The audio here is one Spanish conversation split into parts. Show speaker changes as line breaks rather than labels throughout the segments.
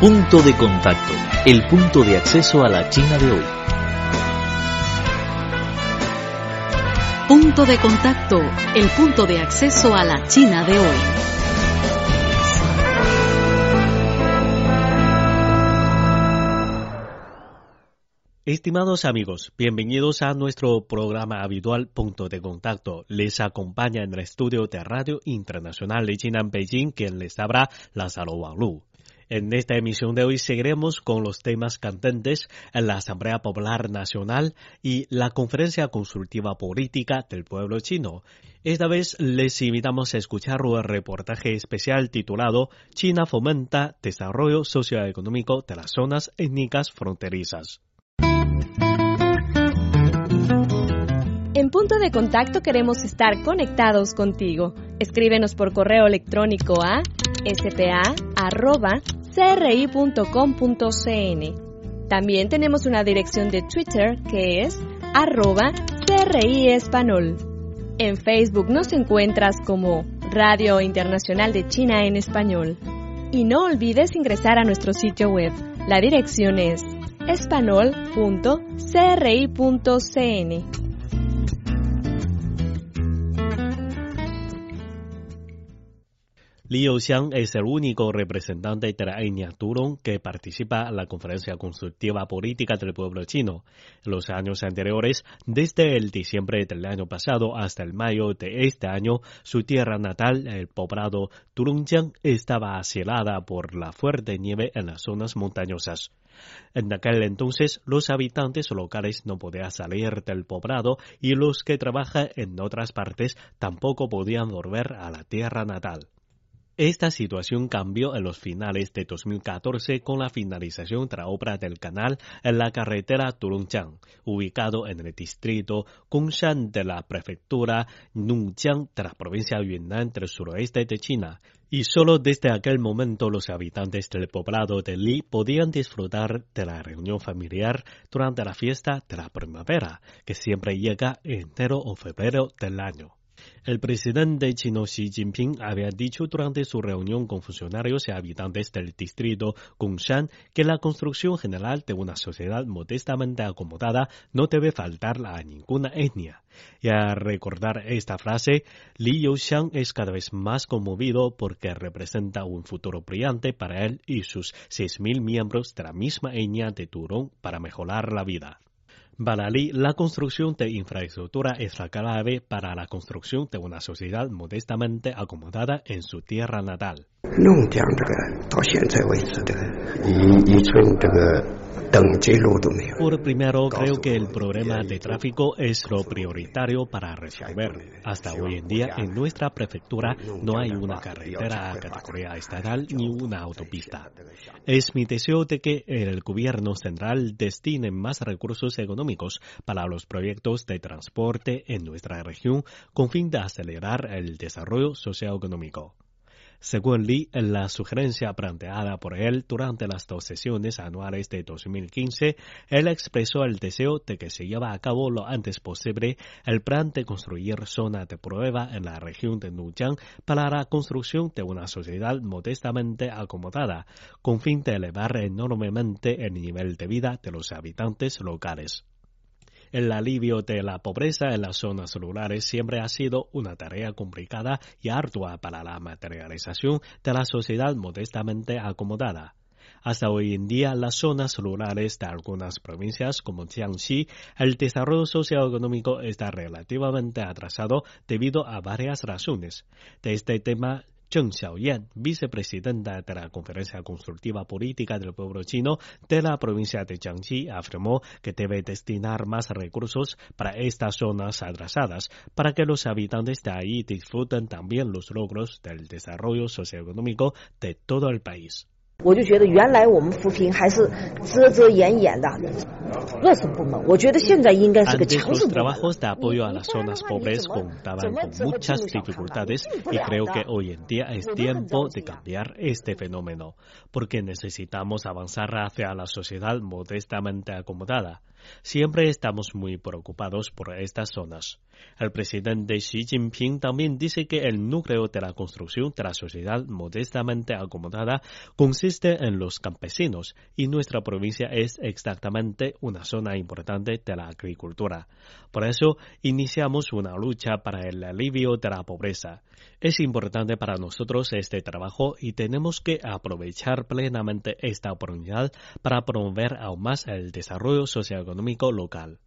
Punto de contacto, el punto de acceso a la China de hoy.
Punto de contacto, el punto de acceso a la China de hoy.
Estimados amigos, bienvenidos a nuestro programa habitual Punto de Contacto. Les acompaña en el estudio de Radio Internacional de China en Beijing quien les habla Lázaro Wanglu. En esta emisión de hoy seguiremos con los temas candentes en la Asamblea Popular Nacional y la Conferencia Consultiva Política del Pueblo Chino. Esta vez les invitamos a escuchar un reportaje especial titulado China fomenta desarrollo socioeconómico de las zonas étnicas fronterizas.
En punto de contacto queremos estar conectados contigo. Escríbenos por correo electrónico a spa.cri.com.cn. También tenemos una dirección de Twitter que es arroba CRI En Facebook nos encuentras como Radio Internacional de China en Español. Y no olvides ingresar a nuestro sitio web. La dirección es espanol.cri.cn.
Liu Xiang es el único representante de la etnia Turong que participa en la conferencia consultiva política del pueblo chino. En los años anteriores, desde el diciembre del año pasado hasta el mayo de este año, su tierra natal, el poblado Turungjiang, estaba asilada por la fuerte nieve en las zonas montañosas. En aquel entonces, los habitantes locales no podían salir del poblado y los que trabajan en otras partes tampoco podían volver a la tierra natal. Esta situación cambió en los finales de 2014 con la finalización de la obra del canal en la carretera Turungjiang, ubicado en el distrito Gongshan de la prefectura Nungjiang de la provincia de Yunnan del suroeste de China. Y solo desde aquel momento los habitantes del poblado de Li podían disfrutar de la reunión familiar durante la fiesta de la primavera, que siempre llega en enero o febrero del año. El presidente chino Xi Jinping había dicho durante su reunión con funcionarios y habitantes del distrito Gongshan que la construcción general de una sociedad modestamente acomodada no debe faltar a ninguna etnia. Y al recordar esta frase, Li Youxiang es cada vez más conmovido porque representa un futuro brillante para él y sus 6.000 miembros de la misma etnia de Turón para mejorar la vida. Para la construcción de infraestructura es la clave para la construcción de una sociedad modestamente acomodada en su tierra natal. Por primero, creo que el problema de tráfico es lo prioritario para resolver. Hasta hoy en día, en nuestra prefectura no hay una carretera a categoría estatal ni una autopista. Es mi deseo de que el gobierno central destine más recursos económicos para los proyectos de transporte en nuestra región con fin de acelerar el desarrollo socioeconómico. Según Lee, la sugerencia planteada por él durante las dos sesiones anuales de 2015, él expresó el deseo de que se lleve a cabo lo antes posible el plan de construir zona de prueba en la región de Nuyang para la construcción de una sociedad modestamente acomodada, con fin de elevar enormemente el nivel de vida de los habitantes locales. El alivio de la pobreza en las zonas rurales siempre ha sido una tarea complicada y ardua para la materialización de la sociedad modestamente acomodada. Hasta hoy en día, las zonas rurales de algunas provincias como Jiangxi, el desarrollo socioeconómico está relativamente atrasado debido a varias razones. De este tema Zheng Xiaoyan, vicepresidenta de la Conferencia Consultiva Política del Pueblo Chino de la provincia de Jiangxi, afirmó que debe destinar más recursos para estas zonas atrasadas para que los habitantes de ahí disfruten también los logros del desarrollo socioeconómico de todo el país. Antes los trabajos de apoyo a las zonas pobres contaban con muchas dificultades y creo que hoy en día es tiempo de cambiar este fenómeno, porque necesitamos avanzar hacia la sociedad modestamente acomodada. Siempre estamos muy preocupados por estas zonas. El presidente Xi Jinping también dice que el núcleo de la construcción de la sociedad modestamente acomodada consiste en los campesinos y nuestra provincia es exactamente una zona importante de la agricultura. Por eso iniciamos una lucha para el alivio de la pobreza. Es importante para nosotros este trabajo y tenemos que aprovechar plenamente esta oportunidad para promover aún más el desarrollo local.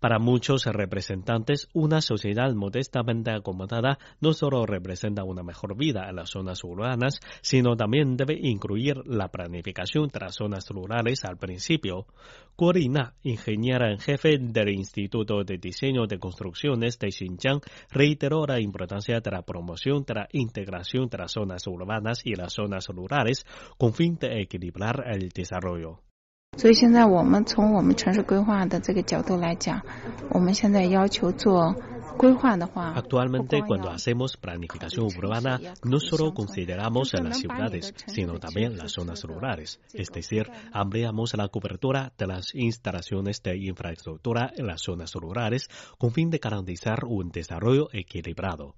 Para muchos representantes, una sociedad modestamente acomodada no solo representa una mejor vida en las zonas urbanas, sino también debe incluir la planificación las zonas rurales al principio. Corina, ingeniera en jefe del Instituto de Diseño de Construcciones de Xinjiang, reiteró la importancia de la promoción de la integración las zonas urbanas y las zonas rurales con fin de equilibrar el desarrollo. Actualmente, cuando hacemos planificación urbana, no solo consideramos las ciudades, sino también las zonas rurales. Es decir, ampliamos la cobertura de las instalaciones de infraestructura en las zonas rurales con fin de garantizar un desarrollo equilibrado.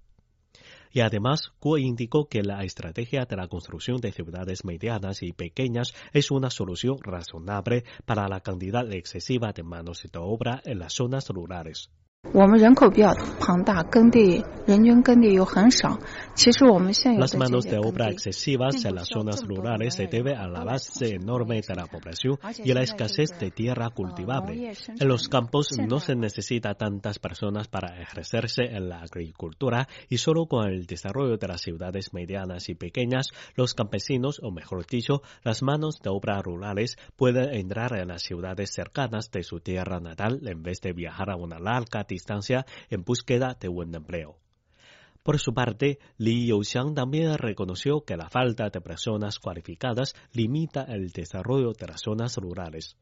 Y además, Kuo indicó que la estrategia de la construcción de ciudades medianas y pequeñas es una solución razonable para la cantidad excesiva de manos de obra en las zonas rurales. Las manos de obra excesivas en las zonas rurales se debe a la base enorme de la población y a la escasez de tierra cultivable. En los campos no se necesita tantas personas para ejercerse en la agricultura y solo con el desarrollo de las ciudades medianas y pequeñas, los campesinos, o mejor dicho, las manos de obra rurales pueden entrar en las ciudades cercanas de su tierra natal en vez de viajar a una larga distancia en búsqueda de buen empleo. Por su parte, Li Youxiang también reconoció que la falta de personas cualificadas limita el desarrollo de las zonas rurales.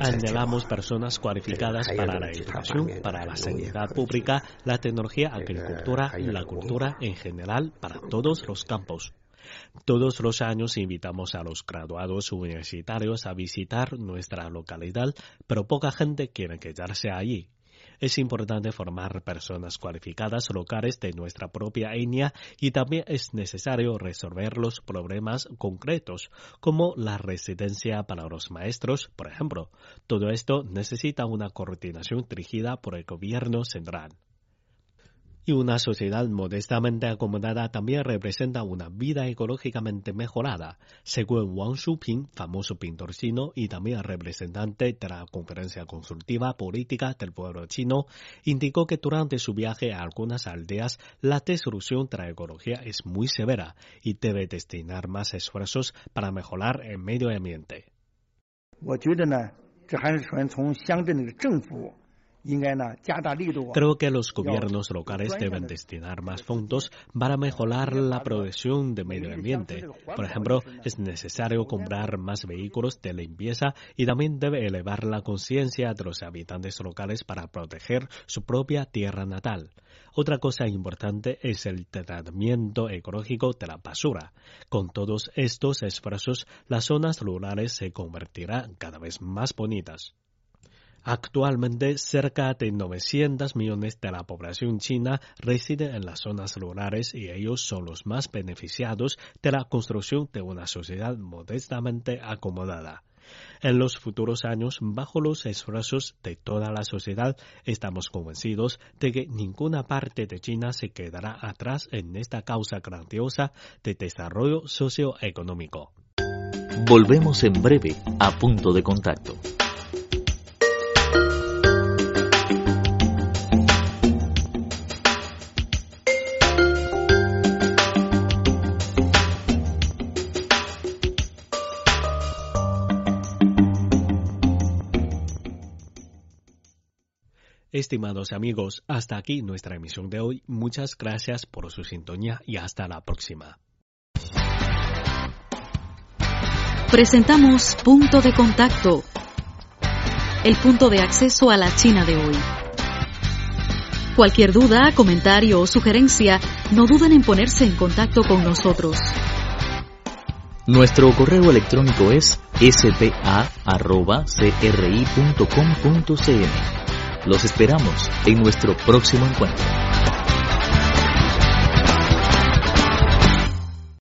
Anhelamos personas cualificadas para la educación, para la sanidad pública, la tecnología, agricultura y la cultura en general para todos los campos. Todos los años invitamos a los graduados universitarios a visitar nuestra localidad, pero poca gente quiere quedarse allí. Es importante formar personas cualificadas locales de nuestra propia etnia y también es necesario resolver los problemas concretos, como la residencia para los maestros, por ejemplo. Todo esto necesita una coordinación dirigida por el gobierno central. Y una sociedad modestamente acomodada también representa una vida ecológicamente mejorada, según Wang Shuping, famoso pintor chino y también representante de la Conferencia Consultiva Política del Pueblo Chino, indicó que durante su viaje a algunas aldeas la destrucción de la ecología es muy severa y debe destinar más esfuerzos para mejorar el medio ambiente. Creo que los gobiernos locales deben destinar más fondos para mejorar la producción de medio ambiente. Por ejemplo, es necesario comprar más vehículos de limpieza y también debe elevar la conciencia de los habitantes locales para proteger su propia tierra natal. Otra cosa importante es el tratamiento ecológico de la basura. Con todos estos esfuerzos, las zonas rurales se convertirán cada vez más bonitas. Actualmente, cerca de 900 millones de la población china reside en las zonas rurales y ellos son los más beneficiados de la construcción de una sociedad modestamente acomodada. En los futuros años, bajo los esfuerzos de toda la sociedad, estamos convencidos de que ninguna parte de China se quedará atrás en esta causa grandiosa de desarrollo socioeconómico.
Volvemos en breve a punto de contacto.
Estimados amigos, hasta aquí nuestra emisión de hoy. Muchas gracias por su sintonía y hasta la próxima.
presentamos Punto de Contacto, el punto de acceso a la China de hoy. Cualquier duda, comentario o sugerencia, no duden en ponerse en contacto con nosotros.
Nuestro correo electrónico es spa.cri.com.cn. Los esperamos en nuestro próximo encuentro.